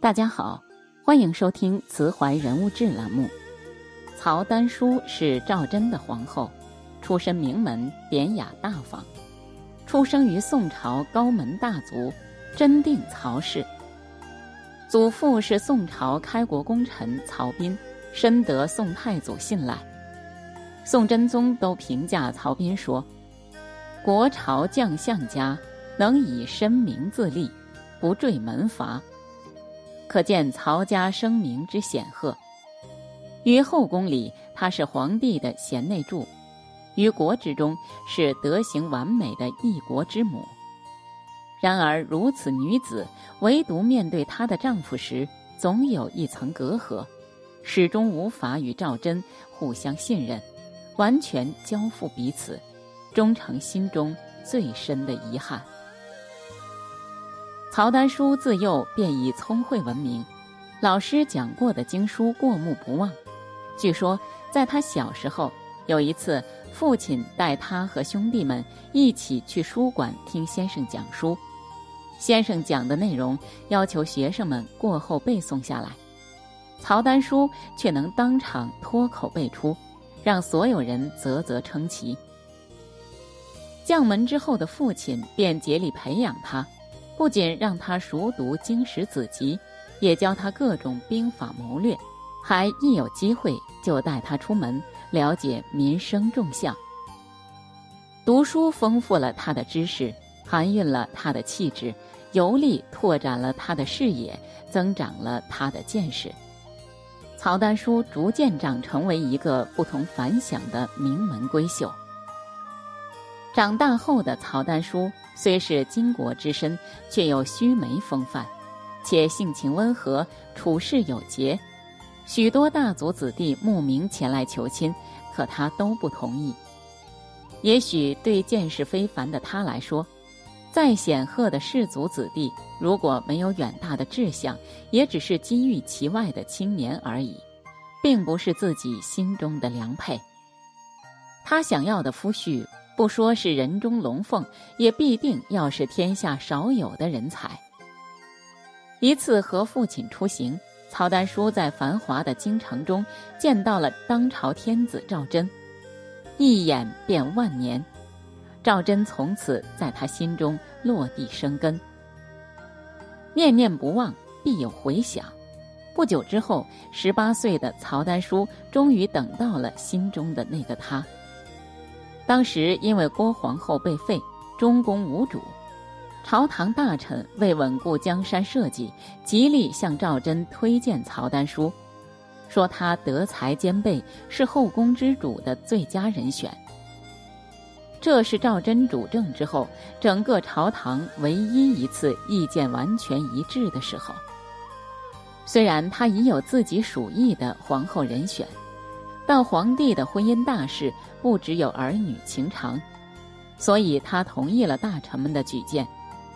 大家好，欢迎收听《慈怀人物志》栏目。曹丹书是赵祯的皇后，出身名门，典雅大方，出生于宋朝高门大族真定曹氏。祖父是宋朝开国功臣曹彬，深得宋太祖信赖。宋真宗都评价曹彬说：“国朝将相家，能以身名自立，不坠门阀。”可见曹家声名之显赫。于后宫里，她是皇帝的贤内助；于国之中，是德行完美的一国之母。然而，如此女子，唯独面对她的丈夫时，总有一层隔阂，始终无法与赵祯互相信任，完全交付彼此，终成心中最深的遗憾。曹丹书自幼便以聪慧闻名，老师讲过的经书过目不忘。据说，在他小时候，有一次，父亲带他和兄弟们一起去书馆听先生讲书，先生讲的内容要求学生们过后背诵下来，曹丹书却能当场脱口背出，让所有人啧啧称奇。将门之后的父亲便竭力培养他。不仅让他熟读经史子集，也教他各种兵法谋略，还一有机会就带他出门了解民生众相。读书丰富了他的知识，含蕴了他的气质，游历拓展了他的视野，增长了他的见识。曹丹书逐渐长成为一个不同凡响的名门闺秀。长大后的曹丹书虽是巾帼之身，却有须眉风范，且性情温和，处事有节。许多大族子弟慕名前来求亲，可他都不同意。也许对见识非凡的他来说，再显赫的士族子弟，如果没有远大的志向，也只是金玉其外的青年而已，并不是自己心中的良配。他想要的夫婿。不说是人中龙凤，也必定要是天下少有的人才。一次和父亲出行，曹丹书在繁华的京城中见到了当朝天子赵祯，一眼便万年。赵祯从此在他心中落地生根，念念不忘，必有回响。不久之后，十八岁的曹丹书终于等到了心中的那个他。当时因为郭皇后被废，中宫无主，朝堂大臣为稳固江山社稷，极力向赵祯推荐曹丹书，说他德才兼备，是后宫之主的最佳人选。这是赵祯主政之后，整个朝堂唯一一次意见完全一致的时候。虽然他已有自己属意的皇后人选。但皇帝的婚姻大事不只有儿女情长，所以他同意了大臣们的举荐，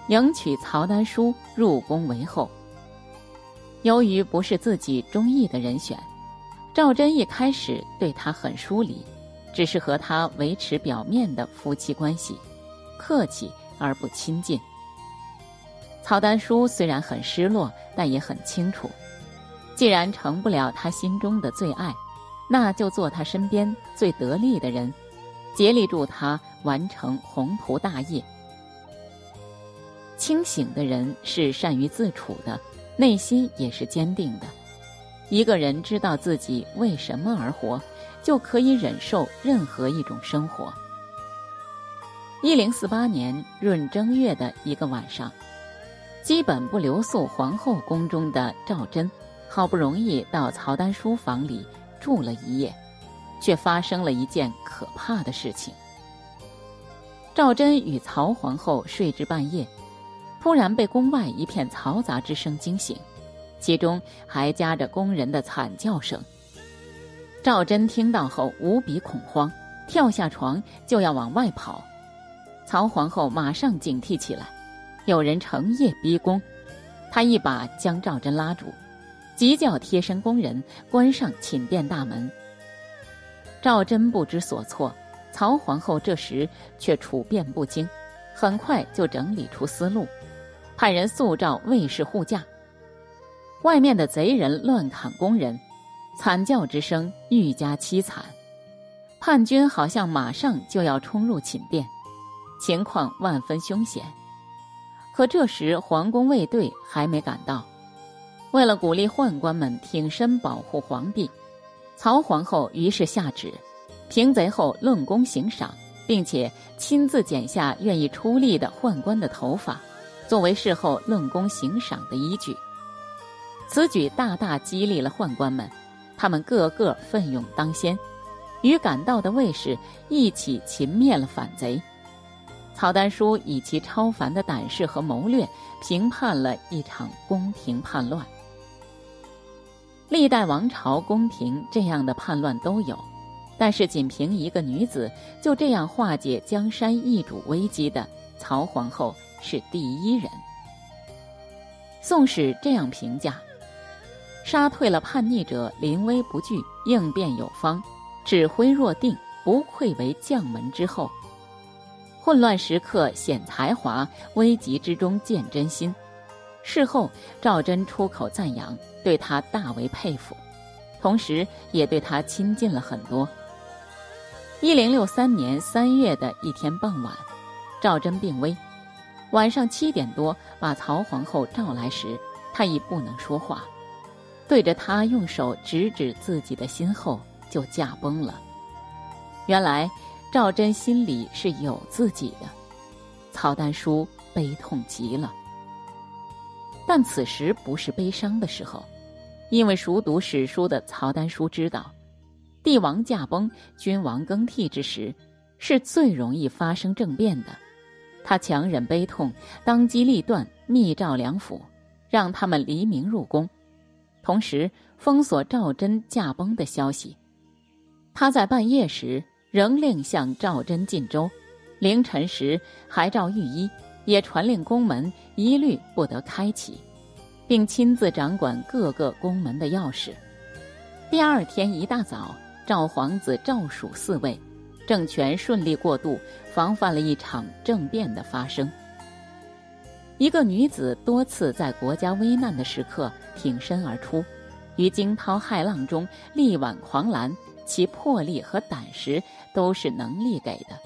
迎娶曹丹书入宫为后。由于不是自己中意的人选，赵祯一开始对他很疏离，只是和他维持表面的夫妻关系，客气而不亲近。曹丹书虽然很失落，但也很清楚，既然成不了他心中的最爱。那就做他身边最得力的人，竭力助他完成宏图大业。清醒的人是善于自处的，内心也是坚定的。一个人知道自己为什么而活，就可以忍受任何一种生活。一零四八年闰正月的一个晚上，基本不留宿皇后宫中的赵祯，好不容易到曹丹书房里。住了一夜，却发生了一件可怕的事情。赵祯与曹皇后睡至半夜，突然被宫外一片嘈杂之声惊醒，其中还夹着宫人的惨叫声。赵祯听到后无比恐慌，跳下床就要往外跑。曹皇后马上警惕起来，有人成夜逼宫，她一把将赵祯拉住。急叫贴身宫人关上寝殿大门。赵祯不知所措，曹皇后这时却处变不惊，很快就整理出思路，派人速召卫士护驾。外面的贼人乱砍工人，惨叫之声愈加凄惨。叛军好像马上就要冲入寝殿，情况万分凶险。可这时皇宫卫队还没赶到。为了鼓励宦官们挺身保护皇帝，曹皇后于是下旨，平贼后论功行赏，并且亲自剪下愿意出力的宦官的头发，作为事后论功行赏的依据。此举大大激励了宦官们，他们个个奋勇当先。与赶到的卫士一起擒灭了反贼，曹丹书以其超凡的胆识和谋略，平叛了一场宫廷叛乱。历代王朝宫廷这样的叛乱都有，但是仅凭一个女子就这样化解江山易主危机的曹皇后是第一人。《宋史》这样评价：杀退了叛逆者，临危不惧，应变有方。指挥若定，不愧为将门之后。混乱时刻显才华，危急之中见真心。事后，赵祯出口赞扬，对他大为佩服，同时也对他亲近了很多。一零六三年三月的一天傍晚，赵祯病危，晚上七点多把曹皇后召来时，他已不能说话，对着他用手指指自己的心后。就驾崩了。原来赵祯心里是有自己的，曹丹书悲痛极了。但此时不是悲伤的时候，因为熟读史书的曹丹书知道，帝王驾崩、君王更替之时，是最容易发生政变的。他强忍悲痛，当机立断，密诏梁府，让他们黎明入宫，同时封锁赵祯驾崩的消息。他在半夜时仍令向赵祯进州，凌晨时还召御医，也传令宫门一律不得开启，并亲自掌管各个宫门的钥匙。第二天一大早，赵皇子赵蜀嗣位，政权顺利过渡，防范了一场政变的发生。一个女子多次在国家危难的时刻挺身而出，于惊涛骇浪中力挽狂澜。其魄力和胆识都是能力给的。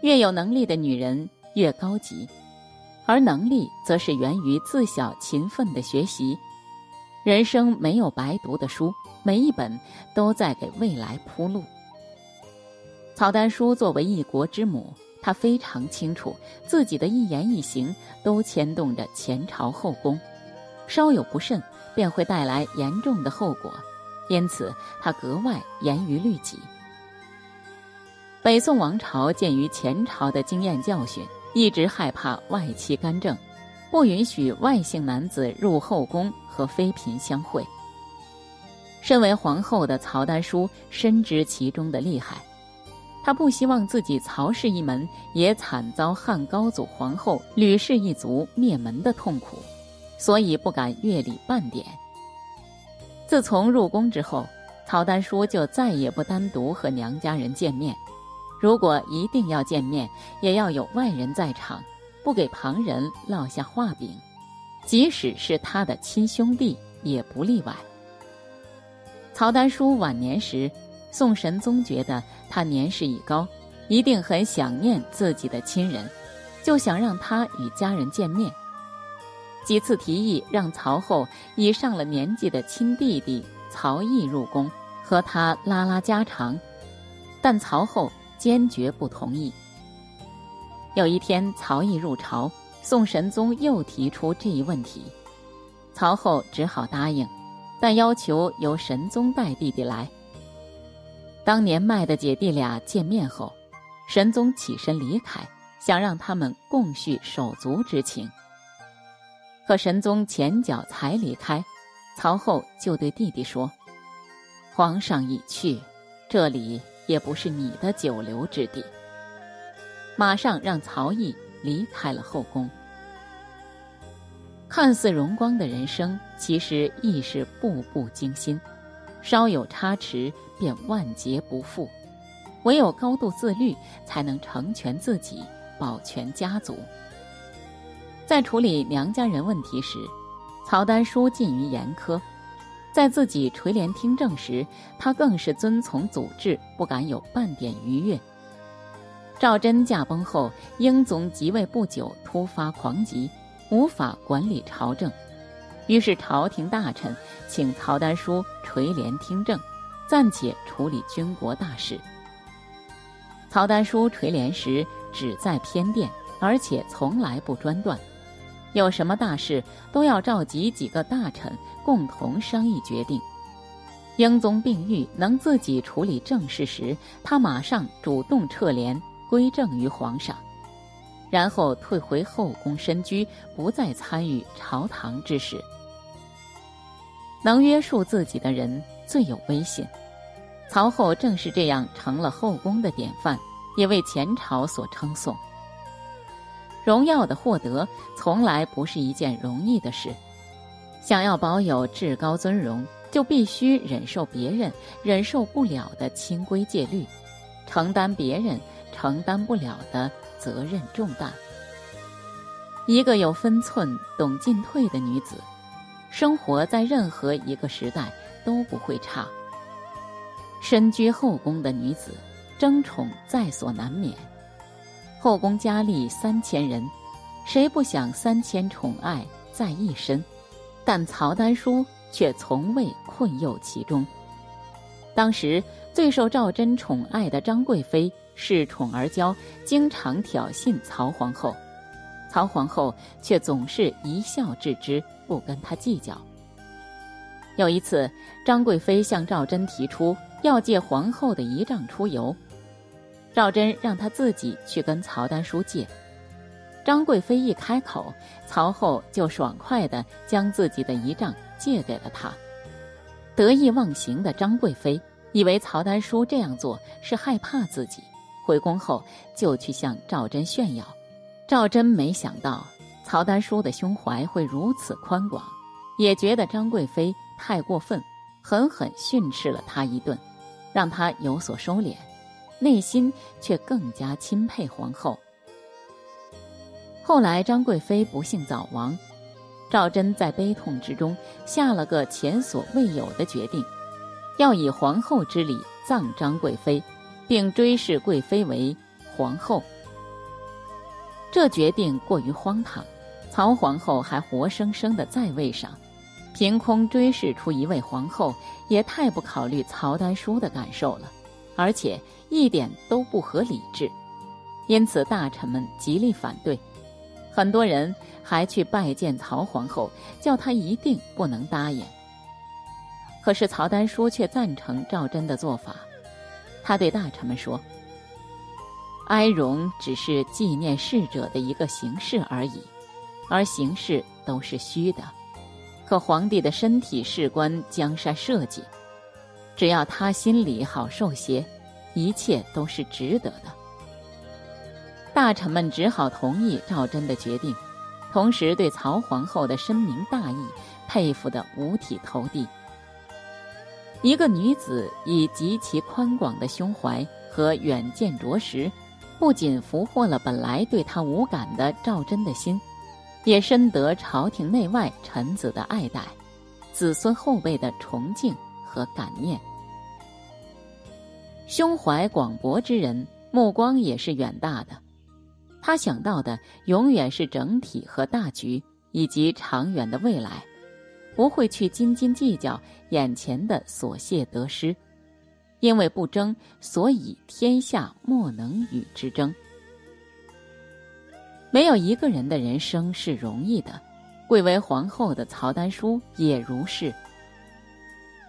越有能力的女人越高级，而能力则是源于自小勤奋的学习。人生没有白读的书，每一本都在给未来铺路。曹丹书作为一国之母，她非常清楚自己的一言一行都牵动着前朝后宫，稍有不慎便会带来严重的后果。因此，他格外严于律己。北宋王朝鉴于前朝的经验教训，一直害怕外戚干政，不允许外姓男子入后宫和妃嫔相会。身为皇后的曹丹书深知其中的厉害，她不希望自己曹氏一门也惨遭汉高祖皇后吕氏一族灭门的痛苦，所以不敢越礼半点。自从入宫之后，曹丹书就再也不单独和娘家人见面。如果一定要见面，也要有外人在场，不给旁人落下画饼。即使是他的亲兄弟，也不例外。曹丹书晚年时，宋神宗觉得他年事已高，一定很想念自己的亲人，就想让他与家人见面。几次提议让曹后以上了年纪的亲弟弟曹毅入宫和他拉拉家常，但曹后坚决不同意。有一天，曹毅入朝，宋神宗又提出这一问题，曹后只好答应，但要求由神宗带弟弟来。当年迈的姐弟俩见面后，神宗起身离开，想让他们共叙手足之情。可神宗前脚才离开，曹后就对弟弟说：“皇上已去，这里也不是你的久留之地。”马上让曹毅离开了后宫。看似荣光的人生，其实亦是步步惊心，稍有差池便万劫不复。唯有高度自律，才能成全自己，保全家族。在处理娘家人问题时，曹丹书近于严苛，在自己垂帘听政时，他更是遵从祖制，不敢有半点逾越。赵祯驾崩后，英宗即位不久，突发狂疾，无法管理朝政，于是朝廷大臣请曹丹书垂帘听政，暂且处理军国大事。曹丹书垂帘时只在偏殿，而且从来不专断。有什么大事都要召集几个大臣共同商议决定。英宗病愈，能自己处理政事时，他马上主动撤帘归政于皇上，然后退回后宫深居，不再参与朝堂之事。能约束自己的人最有威信。曹后正是这样成了后宫的典范，也为前朝所称颂。荣耀的获得从来不是一件容易的事，想要保有至高尊荣，就必须忍受别人忍受不了的清规戒律，承担别人承担不了的责任重担。一个有分寸、懂进退的女子，生活在任何一个时代都不会差。身居后宫的女子，争宠在所难免。后宫佳丽三千人，谁不想三千宠爱在一身？但曹丹书却从未困囿其中。当时最受赵祯宠爱的张贵妃恃宠而骄，经常挑衅曹皇后，曹皇后却总是一笑置之，不跟她计较。有一次，张贵妃向赵祯提出要借皇后的仪仗出游。赵祯让他自己去跟曹丹书借，张贵妃一开口，曹后就爽快地将自己的仪仗借给了他。得意忘形的张贵妃以为曹丹书这样做是害怕自己，回宫后就去向赵祯炫耀。赵祯没想到曹丹书的胸怀会如此宽广，也觉得张贵妃太过分，狠狠训斥了他一顿，让他有所收敛。内心却更加钦佩皇后。后来张贵妃不幸早亡，赵祯在悲痛之中下了个前所未有的决定，要以皇后之礼葬张贵妃，并追谥贵妃为皇后。这决定过于荒唐，曹皇后还活生生的在位上，凭空追谥出一位皇后，也太不考虑曹丹书的感受了。而且一点都不合理智，因此大臣们极力反对，很多人还去拜见曹皇后，叫她一定不能答应。可是曹丹书却赞成赵祯的做法，他对大臣们说：“哀荣只是纪念逝者的一个形式而已，而形式都是虚的，可皇帝的身体事关江山社稷。”只要他心里好受些，一切都是值得的。大臣们只好同意赵祯的决定，同时对曹皇后的深明大义佩服得五体投地。一个女子以极其宽广的胸怀和远见卓识，不仅俘获了本来对她无感的赵祯的心，也深得朝廷内外臣子的爱戴，子孙后辈的崇敬和感念。胸怀广博之人，目光也是远大的。他想到的永远是整体和大局，以及长远的未来，不会去斤斤计较眼前的琐屑得失。因为不争，所以天下莫能与之争。没有一个人的人生是容易的，贵为皇后的曹丹书也如是。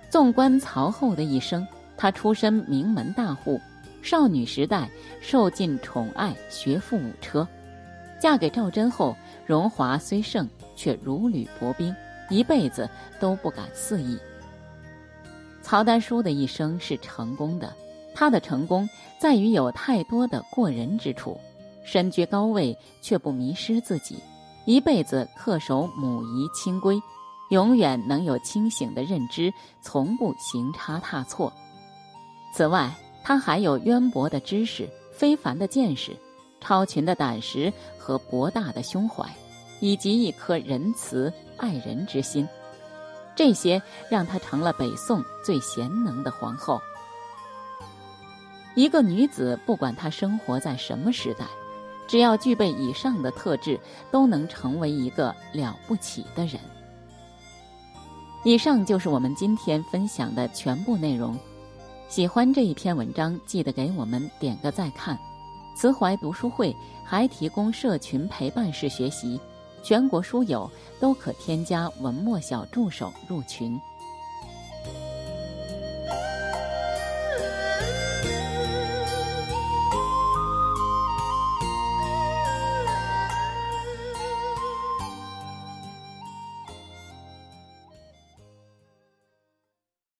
纵观曹后的一生。她出身名门大户，少女时代受尽宠爱，学富五车。嫁给赵祯后，荣华虽盛，却如履薄冰，一辈子都不敢肆意。曹丹书的一生是成功的，她的成功在于有太多的过人之处，身居高位却不迷失自己，一辈子恪守母仪清规，永远能有清醒的认知，从不行差踏错。此外，他还有渊博的知识、非凡的见识、超群的胆识和博大的胸怀，以及一颗仁慈爱人之心。这些让她成了北宋最贤能的皇后。一个女子，不管她生活在什么时代，只要具备以上的特质，都能成为一个了不起的人。以上就是我们今天分享的全部内容。喜欢这一篇文章，记得给我们点个再看。慈怀读书会还提供社群陪伴式学习，全国书友都可添加文末小助手入群。